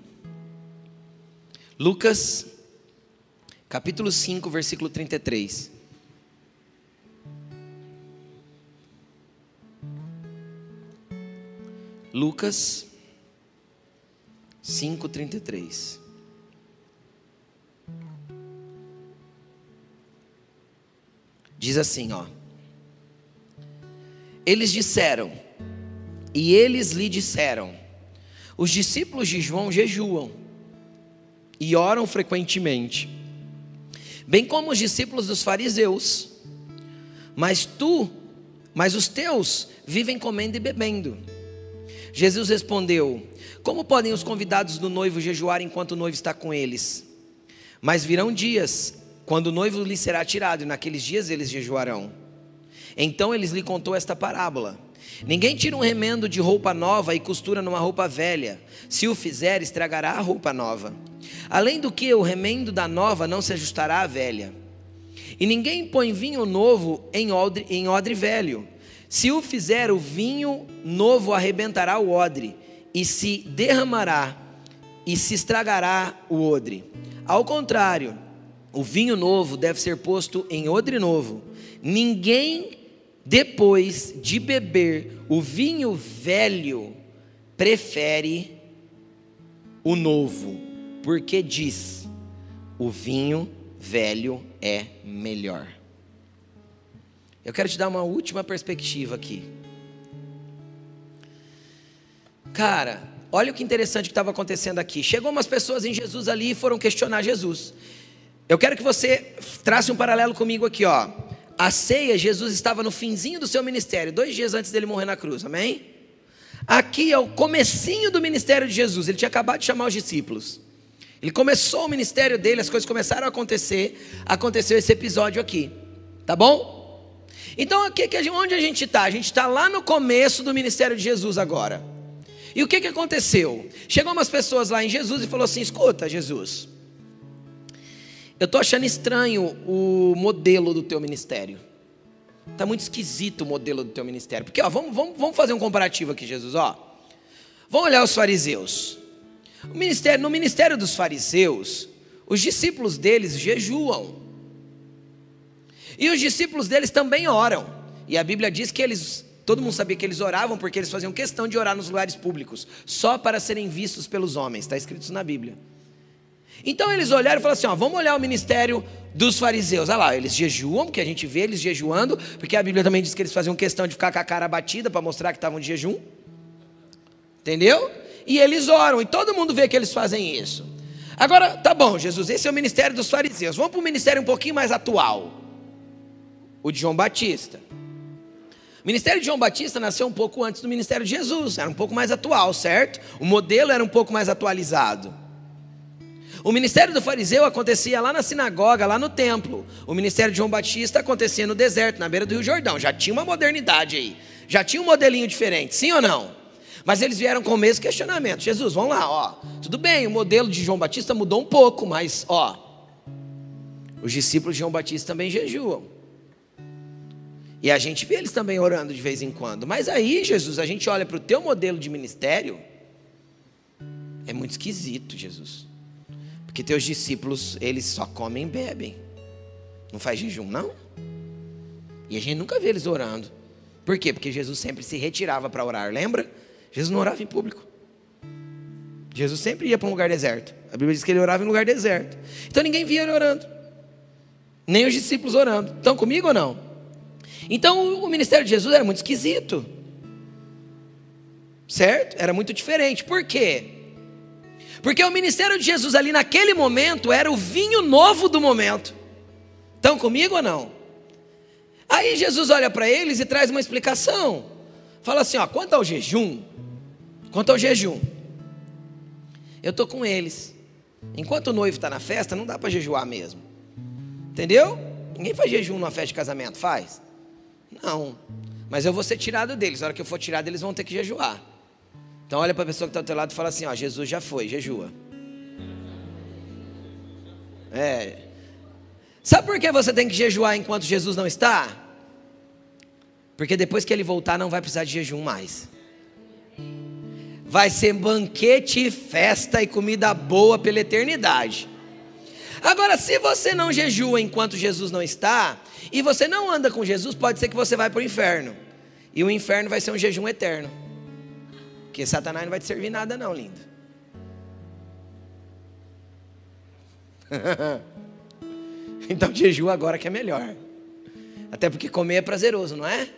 S1: Lucas capítulo 5, versículo 33. Lucas 5:33. Diz assim, ó. Eles disseram, e eles lhe disseram: Os discípulos de João jejuam e oram frequentemente, bem como os discípulos dos fariseus. Mas tu, mas os teus vivem comendo e bebendo. Jesus respondeu: Como podem os convidados do noivo jejuar enquanto o noivo está com eles? Mas virão dias quando o noivo lhe será tirado, e naqueles dias eles jejuarão. Então eles lhe contou esta parábola. Ninguém tira um remendo de roupa nova e costura numa roupa velha. Se o fizer, estragará a roupa nova. Além do que, o remendo da nova não se ajustará à velha. E ninguém põe vinho novo em odre, em odre velho se o fizer, o vinho novo arrebentará o odre, e se derramará, e se estragará o odre. Ao contrário, o vinho novo deve ser posto em odre novo. Ninguém, depois de beber o vinho velho, prefere o novo, porque diz: o vinho velho é melhor. Eu quero te dar uma última perspectiva aqui. Cara, olha o que interessante que estava acontecendo aqui. Chegou umas pessoas em Jesus ali e foram questionar Jesus. Eu quero que você trace um paralelo comigo aqui, ó. A ceia, Jesus estava no finzinho do seu ministério, dois dias antes dele morrer na cruz, amém? Aqui é o comecinho do ministério de Jesus. Ele tinha acabado de chamar os discípulos. Ele começou o ministério dele, as coisas começaram a acontecer. Aconteceu esse episódio aqui, tá bom? Então, aqui, onde a gente está? A gente está lá no começo do ministério de Jesus agora. E o que, que aconteceu? Chegou umas pessoas lá em Jesus e falou assim: escuta, Jesus, eu estou achando estranho o modelo do teu ministério. Está muito esquisito o modelo do teu ministério. Porque, ó, vamos, vamos, vamos fazer um comparativo aqui, Jesus. Ó. Vamos olhar os fariseus. Ministério, no ministério dos fariseus, os discípulos deles jejuam. E os discípulos deles também oram. E a Bíblia diz que eles, todo mundo sabia que eles oravam porque eles faziam questão de orar nos lugares públicos, só para serem vistos pelos homens. Está escrito isso na Bíblia. Então eles olharam e falaram assim: ó, vamos olhar o ministério dos fariseus. Olha lá, eles jejuam, que a gente vê eles jejuando, porque a Bíblia também diz que eles faziam questão de ficar com a cara batida para mostrar que estavam de jejum. Entendeu? E eles oram, e todo mundo vê que eles fazem isso. Agora, tá bom, Jesus, esse é o ministério dos fariseus. Vamos para o ministério um pouquinho mais atual o de João Batista. O ministério de João Batista nasceu um pouco antes do ministério de Jesus, era um pouco mais atual, certo? O modelo era um pouco mais atualizado. O ministério do fariseu acontecia lá na sinagoga, lá no templo. O ministério de João Batista acontecia no deserto, na beira do Rio Jordão. Já tinha uma modernidade aí. Já tinha um modelinho diferente, sim ou não? Mas eles vieram com o mesmo questionamento. Jesus, vamos lá, ó. Tudo bem, o modelo de João Batista mudou um pouco, mas ó, os discípulos de João Batista também jejuam. E a gente vê eles também orando de vez em quando. Mas aí, Jesus, a gente olha para o teu modelo de ministério, é muito esquisito, Jesus. Porque teus discípulos, eles só comem e bebem. Não faz jejum, não? E a gente nunca vê eles orando. Por quê? Porque Jesus sempre se retirava para orar, lembra? Jesus não orava em público. Jesus sempre ia para um lugar deserto. A Bíblia diz que ele orava em lugar deserto. Então ninguém via ele orando. Nem os discípulos orando. Estão comigo ou não? Então o ministério de Jesus era muito esquisito. Certo? Era muito diferente. Por quê? Porque o ministério de Jesus ali naquele momento era o vinho novo do momento. Estão comigo ou não? Aí Jesus olha para eles e traz uma explicação. Fala assim: ó, quanto ao jejum, quanto ao jejum, eu estou com eles. Enquanto o noivo está na festa, não dá para jejuar mesmo. Entendeu? Ninguém faz jejum numa festa de casamento, faz? Não. Mas eu vou ser tirado deles. Na hora que eu for tirado, eles vão ter que jejuar. Então olha para a pessoa que está do teu lado e fala assim: ó, Jesus já foi, jejua. É. Sabe por que você tem que jejuar enquanto Jesus não está? Porque depois que ele voltar, não vai precisar de jejum mais. Vai ser banquete, festa e comida boa pela eternidade. Agora, se você não jejua enquanto Jesus não está, e você não anda com Jesus, pode ser que você vai para o inferno. E o inferno vai ser um jejum eterno. Porque Satanás não vai te servir nada, não, lindo. então jejua agora que é melhor. Até porque comer é prazeroso, não é?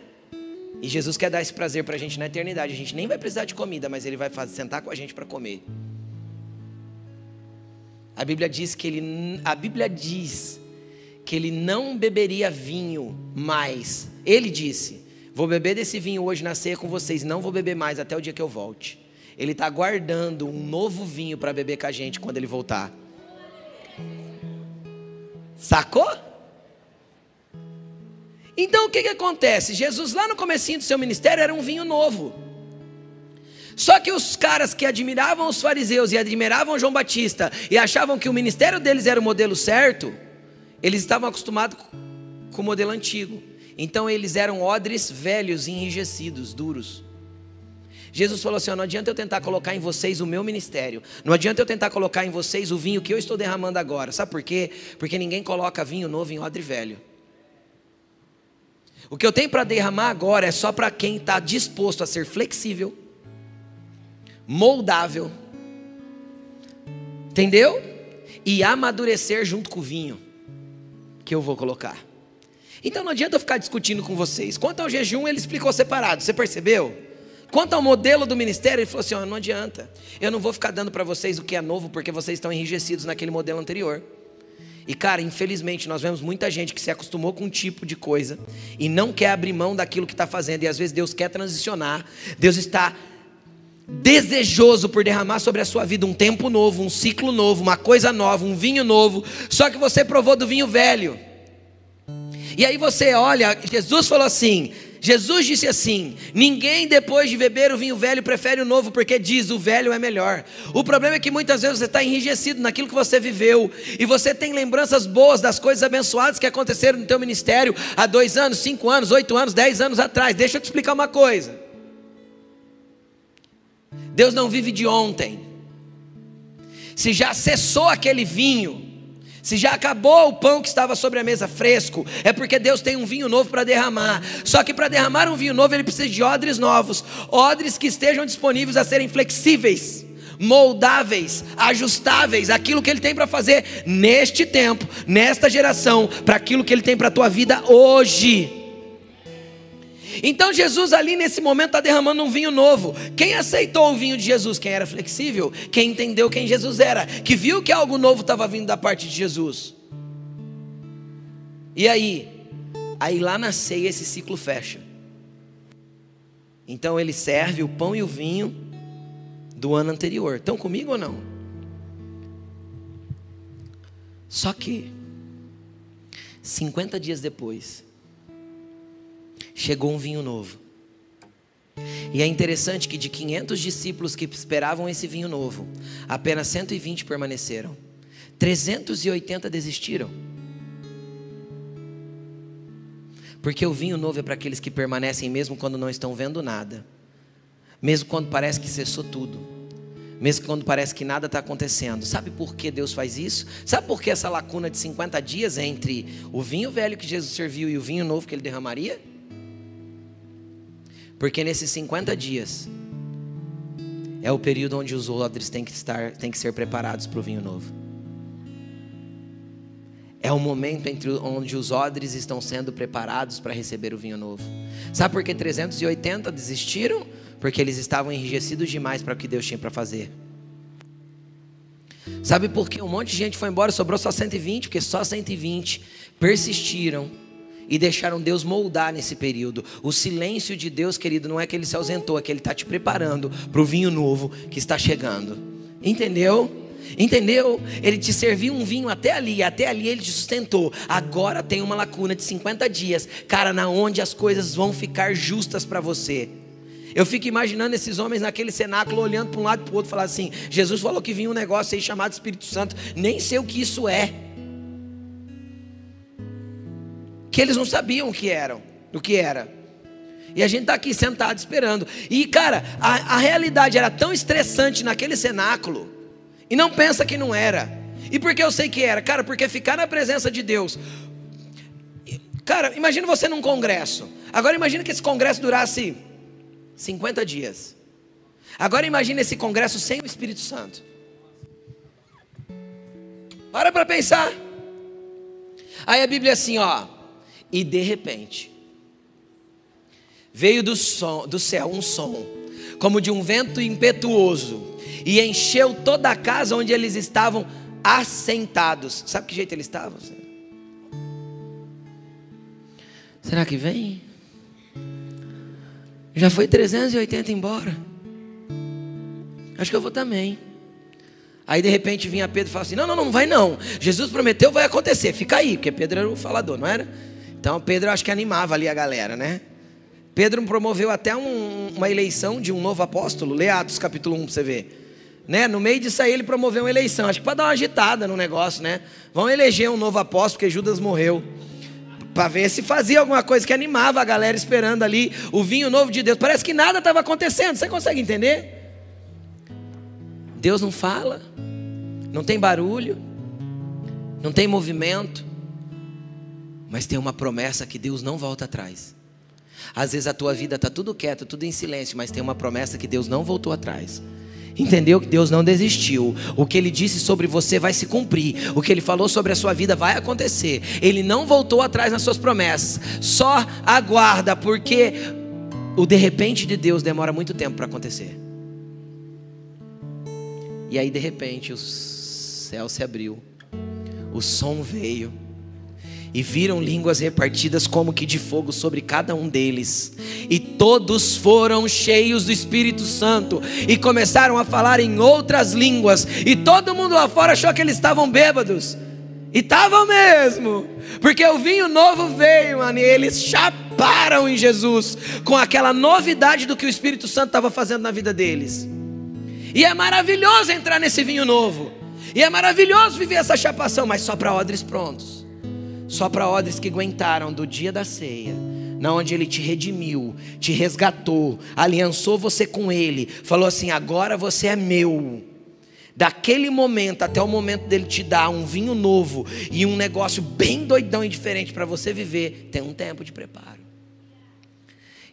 S1: E Jesus quer dar esse prazer para a gente na eternidade. A gente nem vai precisar de comida, mas Ele vai sentar com a gente para comer. A Bíblia diz que ele, a Bíblia diz que ele não beberia vinho mais. Ele disse: Vou beber desse vinho hoje na ceia com vocês, não vou beber mais até o dia que eu volte. Ele está guardando um novo vinho para beber com a gente quando ele voltar. Sacou? Então o que, que acontece? Jesus lá no comecinho do seu ministério era um vinho novo. Só que os caras que admiravam os fariseus e admiravam João Batista e achavam que o ministério deles era o modelo certo, eles estavam acostumados com o modelo antigo. Então eles eram odres velhos, enrijecidos, duros. Jesus falou assim: ó, não adianta eu tentar colocar em vocês o meu ministério, não adianta eu tentar colocar em vocês o vinho que eu estou derramando agora. Sabe por quê? Porque ninguém coloca vinho novo em odre velho. O que eu tenho para derramar agora é só para quem está disposto a ser flexível, moldável, entendeu? E amadurecer junto com o vinho que eu vou colocar. Então não adianta eu ficar discutindo com vocês. Quanto ao jejum, ele explicou separado, você percebeu? Quanto ao modelo do ministério, ele falou assim: oh, não adianta, eu não vou ficar dando para vocês o que é novo, porque vocês estão enrijecidos naquele modelo anterior. E cara, infelizmente, nós vemos muita gente que se acostumou com um tipo de coisa e não quer abrir mão daquilo que está fazendo, e às vezes Deus quer transicionar, Deus está desejoso por derramar sobre a sua vida um tempo novo, um ciclo novo, uma coisa nova, um vinho novo, só que você provou do vinho velho. E aí você olha, Jesus falou assim: Jesus disse assim: ninguém depois de beber o vinho velho prefere o novo, porque diz o velho é melhor. O problema é que muitas vezes você está enrijecido naquilo que você viveu, e você tem lembranças boas das coisas abençoadas que aconteceram no teu ministério há dois anos, cinco anos, oito anos, dez anos atrás. Deixa eu te explicar uma coisa. Deus não vive de ontem. Se já cessou aquele vinho, se já acabou o pão que estava sobre a mesa fresco, é porque Deus tem um vinho novo para derramar. Só que para derramar um vinho novo, ele precisa de odres novos, odres que estejam disponíveis a serem flexíveis, moldáveis, ajustáveis, aquilo que ele tem para fazer neste tempo, nesta geração, para aquilo que ele tem para a tua vida hoje. Então Jesus ali nesse momento está derramando um vinho novo. Quem aceitou o vinho de Jesus? Quem era flexível, quem entendeu quem Jesus era, que viu que algo novo estava vindo da parte de Jesus. E aí? Aí lá na ceia esse ciclo fecha. Então ele serve o pão e o vinho do ano anterior. Estão comigo ou não? Só que 50 dias depois, chegou um vinho novo. E é interessante que de 500 discípulos que esperavam esse vinho novo, apenas 120 permaneceram. 380 desistiram. Porque o vinho novo é para aqueles que permanecem mesmo quando não estão vendo nada. Mesmo quando parece que cessou tudo. Mesmo quando parece que nada está acontecendo. Sabe por que Deus faz isso? Sabe por que essa lacuna de 50 dias entre o vinho velho que Jesus serviu e o vinho novo que ele derramaria? Porque nesses 50 dias é o período onde os odres têm que estar, têm que ser preparados para o vinho novo. É o momento entre onde os odres estão sendo preparados para receber o vinho novo. Sabe por que 380 desistiram? Porque eles estavam enrijecidos demais para o que Deus tinha para fazer. Sabe por que um monte de gente foi embora, sobrou só 120? Porque só 120 persistiram e deixaram Deus moldar nesse período. O silêncio de Deus, querido, não é que ele se ausentou, é que ele está te preparando para o vinho novo que está chegando. Entendeu? Entendeu? Ele te serviu um vinho até ali, até ali ele te sustentou. Agora tem uma lacuna de 50 dias, cara, na onde as coisas vão ficar justas para você. Eu fico imaginando esses homens naquele cenáculo olhando para um lado e para o outro, falar assim: Jesus falou que vinha um negócio aí chamado Espírito Santo, nem sei o que isso é. Que eles não sabiam o que eram, o que era. E a gente está aqui sentado esperando. E cara, a, a realidade era tão estressante naquele cenáculo. E não pensa que não era. E por que eu sei que era? Cara, porque ficar na presença de Deus. Cara, imagina você num congresso. Agora imagina que esse congresso durasse 50 dias. Agora imagine esse congresso sem o Espírito Santo. Para para pensar. Aí a Bíblia é assim, ó. E de repente, veio do, som, do céu um som, como de um vento impetuoso, e encheu toda a casa onde eles estavam assentados. Sabe que jeito eles estavam? Será que vem? Já foi 380 embora. Acho que eu vou também. Aí de repente vinha Pedro e falava assim: Não, não, não vai não. Jesus prometeu, vai acontecer. Fica aí, porque Pedro era o falador, não era? Então Pedro acho que animava ali a galera, né? Pedro promoveu até um, uma eleição de um novo apóstolo. Lê Atos capítulo 1 para você ver. Né? No meio disso aí ele promoveu uma eleição. Acho que para dar uma agitada no negócio, né? Vão eleger um novo apóstolo, porque Judas morreu. Para ver se fazia alguma coisa que animava a galera esperando ali o vinho novo de Deus. Parece que nada estava acontecendo. Você consegue entender? Deus não fala, não tem barulho, não tem movimento, mas tem uma promessa que Deus não volta atrás. Às vezes a tua vida está tudo quieto, tudo em silêncio, mas tem uma promessa que Deus não voltou atrás. Entendeu que Deus não desistiu. O que ele disse sobre você vai se cumprir. O que ele falou sobre a sua vida vai acontecer. Ele não voltou atrás nas suas promessas. Só aguarda, porque o de repente de Deus demora muito tempo para acontecer. E aí de repente o céu se abriu, o som veio, e viram línguas repartidas como que de fogo sobre cada um deles, e todos foram cheios do Espírito Santo, e começaram a falar em outras línguas, e todo mundo lá fora achou que eles estavam bêbados, e estavam mesmo, porque o vinho novo veio, mano, e eles chaparam em Jesus, com aquela novidade do que o Espírito Santo estava fazendo na vida deles. E é maravilhoso entrar nesse vinho novo. E é maravilhoso viver essa chapação, mas só para odres prontos. Só para odres que aguentaram do dia da ceia, na onde ele te redimiu, te resgatou, aliançou você com ele, falou assim: "Agora você é meu". Daquele momento até o momento dele te dar um vinho novo e um negócio bem doidão e diferente para você viver, tem um tempo de preparo.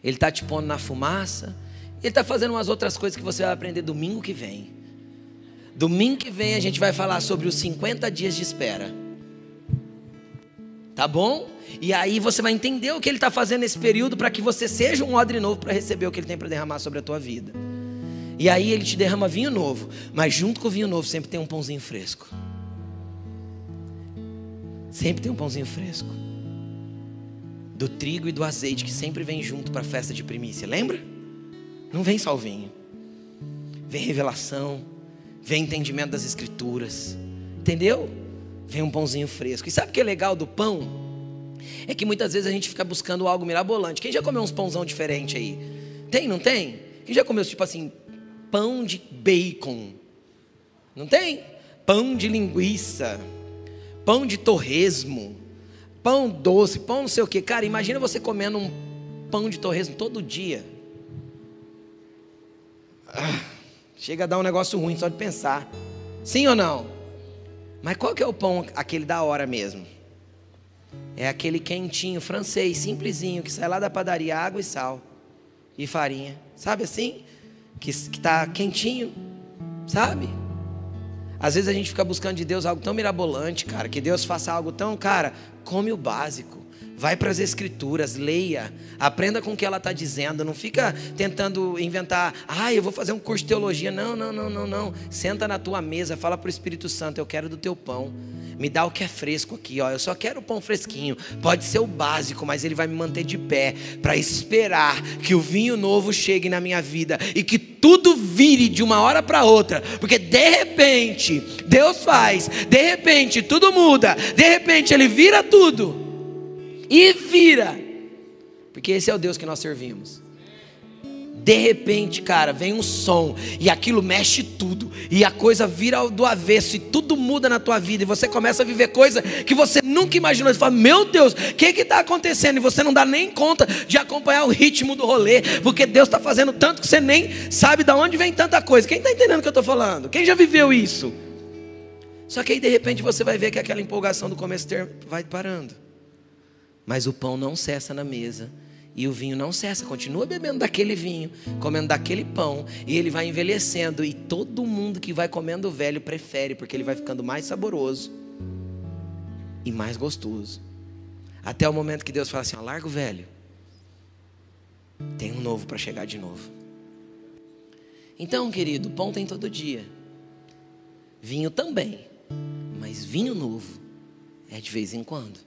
S1: Ele está te pondo na fumaça, ele está fazendo umas outras coisas que você vai aprender domingo que vem. Domingo que vem a gente vai falar sobre os 50 dias de espera. Tá bom? E aí você vai entender o que ele está fazendo nesse período para que você seja um odre novo para receber o que ele tem para derramar sobre a tua vida. E aí ele te derrama vinho novo, mas junto com o vinho novo sempre tem um pãozinho fresco. Sempre tem um pãozinho fresco. Do trigo e do azeite que sempre vem junto para a festa de primícia, lembra? Não vem só o vinho. Vem revelação, vem entendimento das escrituras. Entendeu? Vem um pãozinho fresco. E sabe o que é legal do pão? É que muitas vezes a gente fica buscando algo mirabolante. Quem já comeu uns pãozão diferente aí? Tem, não tem? Quem já comeu tipo assim, pão de bacon? Não tem? Pão de linguiça, pão de torresmo, pão doce, pão não sei o que. Cara, imagina você comendo um pão de torresmo todo dia. Ah, chega a dar um negócio ruim só de pensar. Sim ou não? Mas qual que é o pão, aquele da hora mesmo? É aquele quentinho, francês, simplesinho, que sai lá da padaria, água e sal. E farinha. Sabe assim? Que está quentinho. Sabe? Às vezes a gente fica buscando de Deus algo tão mirabolante, cara. Que Deus faça algo tão, cara, come o básico. Vai para as escrituras, leia, aprenda com o que ela está dizendo, não fica tentando inventar, ah, eu vou fazer um curso de teologia. Não, não, não, não, não. Senta na tua mesa, fala para o Espírito Santo, eu quero do teu pão. Me dá o que é fresco aqui, ó. Eu só quero o pão fresquinho. Pode ser o básico, mas ele vai me manter de pé para esperar que o vinho novo chegue na minha vida e que tudo vire de uma hora para outra, porque de repente Deus faz, de repente tudo muda, de repente ele vira tudo e vira. Porque esse é o Deus que nós servimos. De repente, cara, vem um som e aquilo mexe tudo, e a coisa vira do avesso, e tudo muda na tua vida, e você começa a viver coisa que você nunca imaginou. Você fala, meu Deus, o que está acontecendo? E você não dá nem conta de acompanhar o ritmo do rolê, porque Deus está fazendo tanto que você nem sabe de onde vem tanta coisa. Quem está entendendo o que eu estou falando? Quem já viveu isso? Só que aí de repente você vai ver que aquela empolgação do começo vai parando. Mas o pão não cessa na mesa e o vinho não cessa, continua bebendo daquele vinho, comendo daquele pão, e ele vai envelhecendo, e todo mundo que vai comendo o velho prefere, porque ele vai ficando mais saboroso e mais gostoso. Até o momento que Deus fala assim: larga o velho, tem um novo para chegar de novo. Então, querido, pão tem todo dia, vinho também, mas vinho novo é de vez em quando.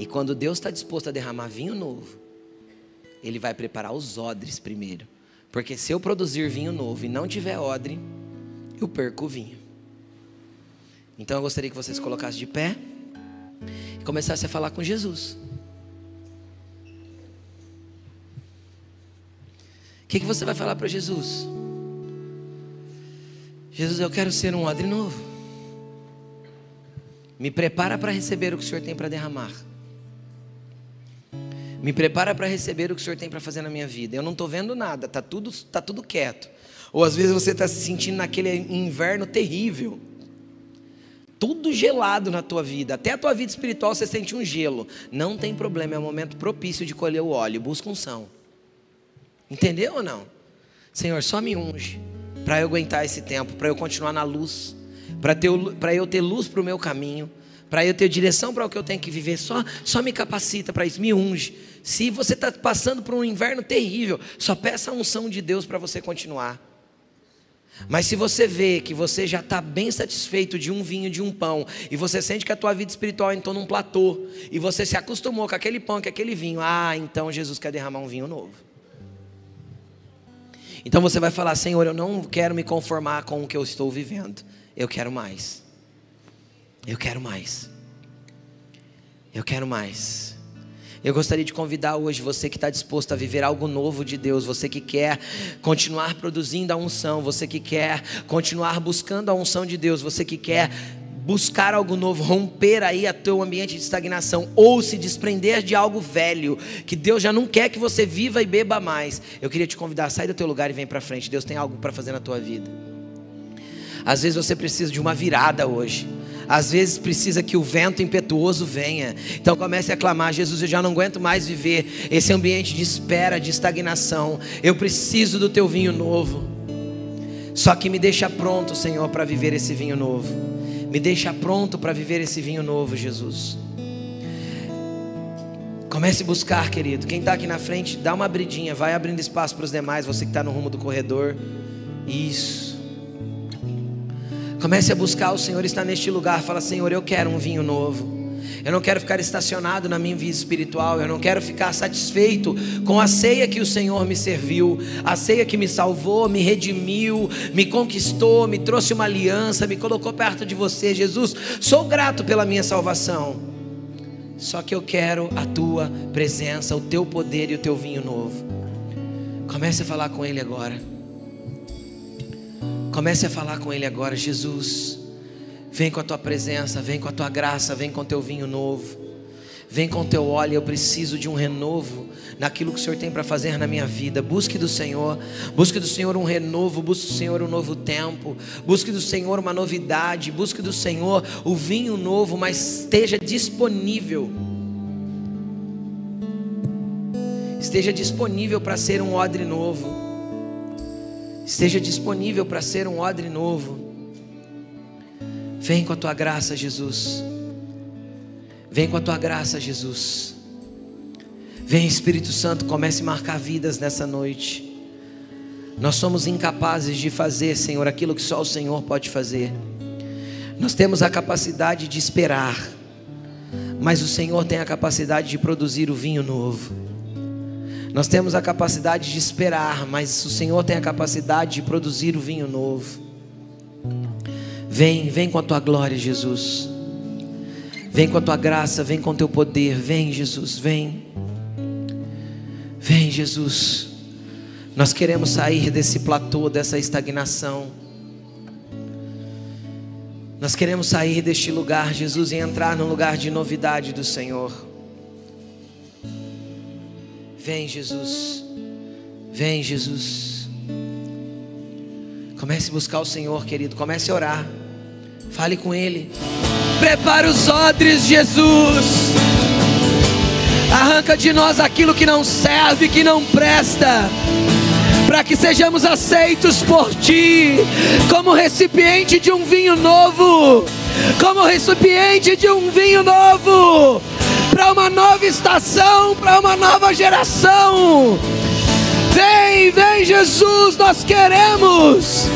S1: E quando Deus está disposto a derramar vinho novo, Ele vai preparar os odres primeiro. Porque se eu produzir vinho novo e não tiver odre, eu perco o vinho. Então eu gostaria que vocês colocassem de pé e começassem a falar com Jesus. O que, que você vai falar para Jesus? Jesus, eu quero ser um odre novo. Me prepara para receber o que o Senhor tem para derramar. Me prepara para receber o que o Senhor tem para fazer na minha vida. Eu não estou vendo nada, está tudo, tá tudo quieto. Ou às vezes você está se sentindo naquele inverno terrível. Tudo gelado na tua vida. Até a tua vida espiritual você sente um gelo. Não tem problema, é o momento propício de colher o óleo. Busca unção. Entendeu ou não? Senhor, só me unge para eu aguentar esse tempo, para eu continuar na luz para eu ter luz para o meu caminho, para eu ter direção para o que eu tenho que viver. Só, só me capacita para isso, me unge. Se você está passando por um inverno terrível, só peça a unção de Deus para você continuar. Mas se você vê que você já está bem satisfeito de um vinho, de um pão, e você sente que a tua vida espiritual entrou num platô, e você se acostumou com aquele pão, com aquele vinho, ah, então Jesus quer derramar um vinho novo. Então você vai falar, Senhor, eu não quero me conformar com o que eu estou vivendo. Eu quero mais. Eu quero mais. Eu quero mais. Eu gostaria de convidar hoje você que está disposto a viver algo novo de Deus, você que quer continuar produzindo a unção, você que quer continuar buscando a unção de Deus, você que quer buscar algo novo, romper aí a teu ambiente de estagnação ou se desprender de algo velho que Deus já não quer que você viva e beba mais. Eu queria te convidar, sai do teu lugar e vem para frente. Deus tem algo para fazer na tua vida. Às vezes você precisa de uma virada hoje. Às vezes precisa que o vento impetuoso venha. Então comece a clamar: Jesus, eu já não aguento mais viver esse ambiente de espera, de estagnação. Eu preciso do teu vinho novo. Só que me deixa pronto, Senhor, para viver esse vinho novo. Me deixa pronto para viver esse vinho novo, Jesus. Comece a buscar, querido. Quem está aqui na frente, dá uma abridinha, vai abrindo espaço para os demais. Você que está no rumo do corredor. Isso. Comece a buscar o Senhor está neste lugar. Fala, Senhor, eu quero um vinho novo. Eu não quero ficar estacionado na minha vida espiritual. Eu não quero ficar satisfeito com a ceia que o Senhor me serviu, a ceia que me salvou, me redimiu, me conquistou, me trouxe uma aliança, me colocou perto de você, Jesus. Sou grato pela minha salvação. Só que eu quero a tua presença, o teu poder e o teu vinho novo. Comece a falar com Ele agora. Comece a falar com Ele agora, Jesus. Vem com a tua presença, vem com a tua graça, vem com o teu vinho novo. Vem com o teu óleo, eu preciso de um renovo naquilo que o Senhor tem para fazer na minha vida. Busque do Senhor, busque do Senhor um renovo, busque do Senhor um novo tempo, busque do Senhor uma novidade, busque do Senhor o vinho novo, mas esteja disponível. Esteja disponível para ser um odre novo esteja disponível para ser um odre novo. Vem com a tua graça, Jesus. Vem com a tua graça, Jesus. Vem, Espírito Santo, comece a marcar vidas nessa noite. Nós somos incapazes de fazer, Senhor, aquilo que só o Senhor pode fazer. Nós temos a capacidade de esperar, mas o Senhor tem a capacidade de produzir o vinho novo. Nós temos a capacidade de esperar, mas o Senhor tem a capacidade de produzir o vinho novo. Vem, vem com a tua glória, Jesus. Vem com a tua graça, vem com o teu poder. Vem, Jesus, vem. Vem, Jesus. Nós queremos sair desse platô, dessa estagnação. Nós queremos sair deste lugar, Jesus, e entrar num lugar de novidade do Senhor. Vem, Jesus. Vem, Jesus. Comece a buscar o Senhor, querido. Comece a orar. Fale com Ele. Prepara os odres, Jesus. Arranca de nós aquilo que não serve, que não presta, para que sejamos aceitos por Ti, como recipiente de um vinho novo, como recipiente de um vinho novo, para uma nova estação, para uma nova geração. Vem, vem, Jesus, nós queremos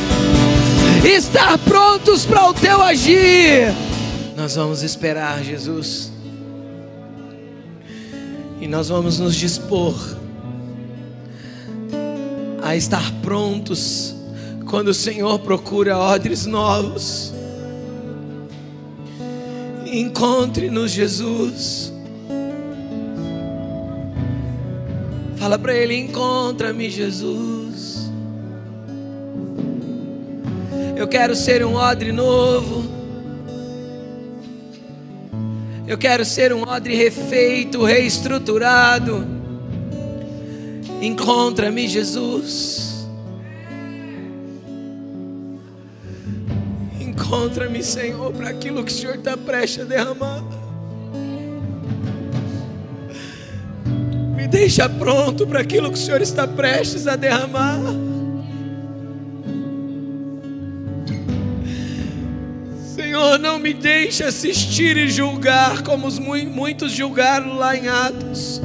S1: estar prontos para o Teu agir. Nós vamos esperar, Jesus. E nós vamos nos dispor a estar prontos quando o Senhor procura odres novos. Encontre-nos, Jesus. Fala para Ele: Encontra-me, Jesus. Eu quero ser um odre novo. Eu quero ser um odre refeito, reestruturado. Encontra-me, Jesus. Encontra-me, Senhor, para aquilo que o Senhor está prestes a derramar. Deixa pronto para aquilo que o Senhor está prestes a derramar. Senhor, não me deixe assistir e julgar como os muitos julgaram lá em Atos.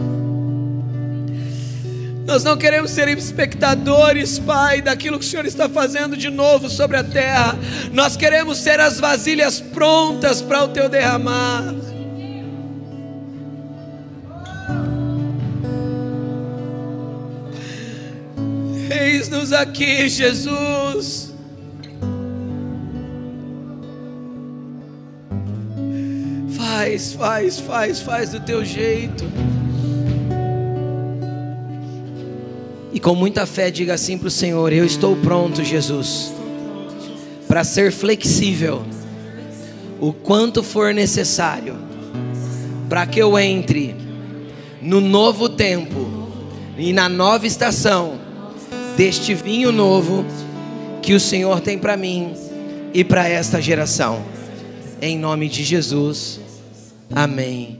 S1: Nós não queremos ser espectadores, Pai, daquilo que o Senhor está fazendo de novo sobre a terra. Nós queremos ser as vasilhas prontas para o teu derramar. Eis-nos aqui, Jesus. Faz, faz, faz, faz do teu jeito. E com muita fé, diga assim para o Senhor: Eu estou pronto, Jesus, para ser flexível, o quanto for necessário, para que eu entre no novo tempo e na nova estação deste vinho novo que o Senhor tem para mim e para esta geração. Em nome de Jesus. Amém